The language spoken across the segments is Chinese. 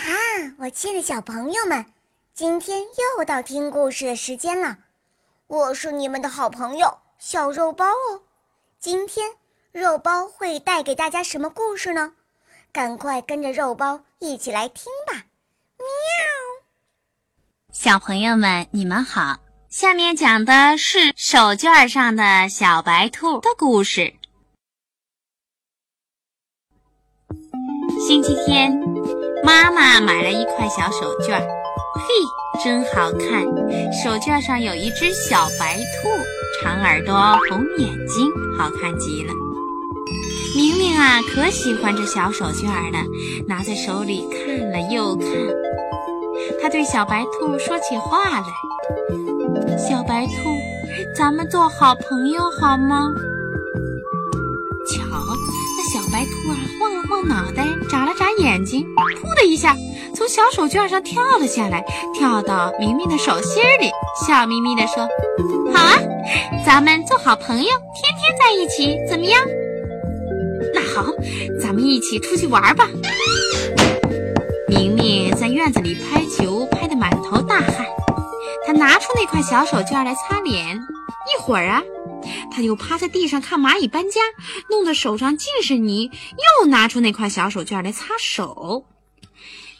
哈，我亲爱的小朋友们，今天又到听故事的时间了。我是你们的好朋友小肉包哦。今天肉包会带给大家什么故事呢？赶快跟着肉包一起来听吧！喵。小朋友们，你们好，下面讲的是手绢上的小白兔的故事。星期天，妈妈买了一块小手绢，嘿，真好看！手绢上有一只小白兔，长耳朵，红眼睛，好看极了。明明啊，可喜欢这小手绢了，拿在手里看了又看。他对小白兔说起话来：“小白兔，咱们做好朋友好吗？”白兔啊，晃了晃脑袋，眨了眨眼睛，噗的一下从小手绢上跳了下来，跳到明明的手心里，笑眯眯地说：“好啊，咱们做好朋友，天天在一起，怎么样？”那好，咱们一起出去玩吧。明明在院子里拍球，拍得满头大汗，他拿出那块小手绢来擦脸，一会儿啊。他又趴在地上看蚂蚁搬家，弄得手上尽是泥，又拿出那块小手绢来擦手。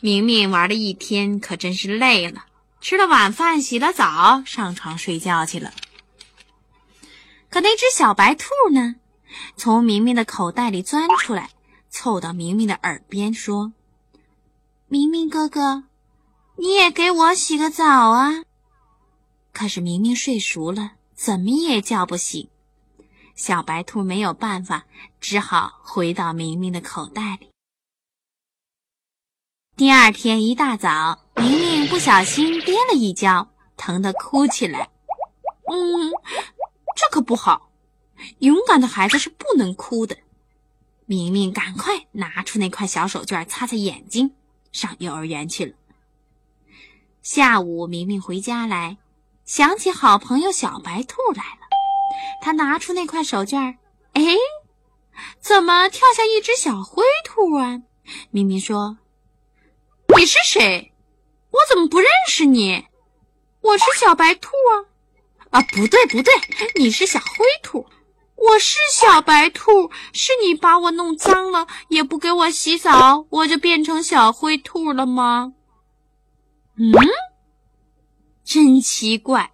明明玩了一天，可真是累了，吃了晚饭，洗了澡，上床睡觉去了。可那只小白兔呢，从明明的口袋里钻出来，凑到明明的耳边说：“明明哥哥，你也给我洗个澡啊！”可是明明睡熟了。怎么也叫不醒，小白兔没有办法，只好回到明明的口袋里。第二天一大早，明明不小心跌了一跤，疼得哭起来。嗯，这可不好，勇敢的孩子是不能哭的。明明赶快拿出那块小手绢擦擦眼睛，上幼儿园去了。下午，明明回家来。想起好朋友小白兔来，他拿出那块手绢儿哎，怎么跳下一只小灰兔啊？咪咪说：“你是谁？我怎么不认识你？我是小白兔啊！啊，不对不对，你是小灰兔，我是小白兔，是你把我弄脏了，也不给我洗澡，我就变成小灰兔了吗？嗯。”真奇怪，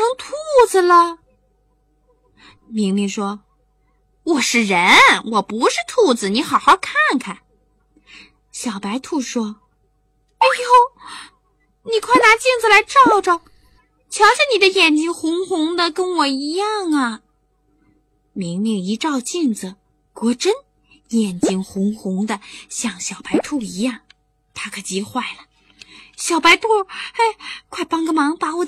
成兔子了？明明说：“我是人，我不是兔子，你好好看看。”小白兔说：“哎呦，你快拿镜子来照照，瞧瞧你的眼睛红红的，跟我一样啊！”明明一照镜子，果真。眼睛红红的，像小白兔一样，他可急坏了。小白兔，哎，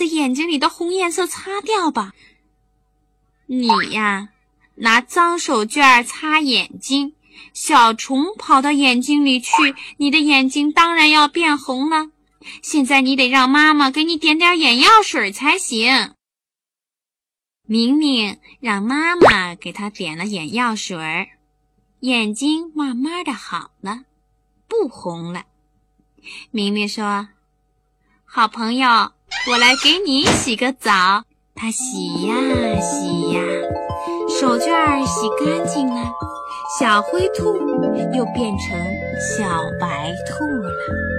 的眼睛里的红颜色擦掉吧。你呀，拿脏手绢擦眼睛，小虫跑到眼睛里去，你的眼睛当然要变红了。现在你得让妈妈给你点点眼药水才行。明明让妈妈给他点了眼药水。眼睛慢慢的好了，不红了。明明说：“好朋友，我来给你洗个澡。”它洗呀洗呀，手绢洗干净了，小灰兔又变成小白兔了。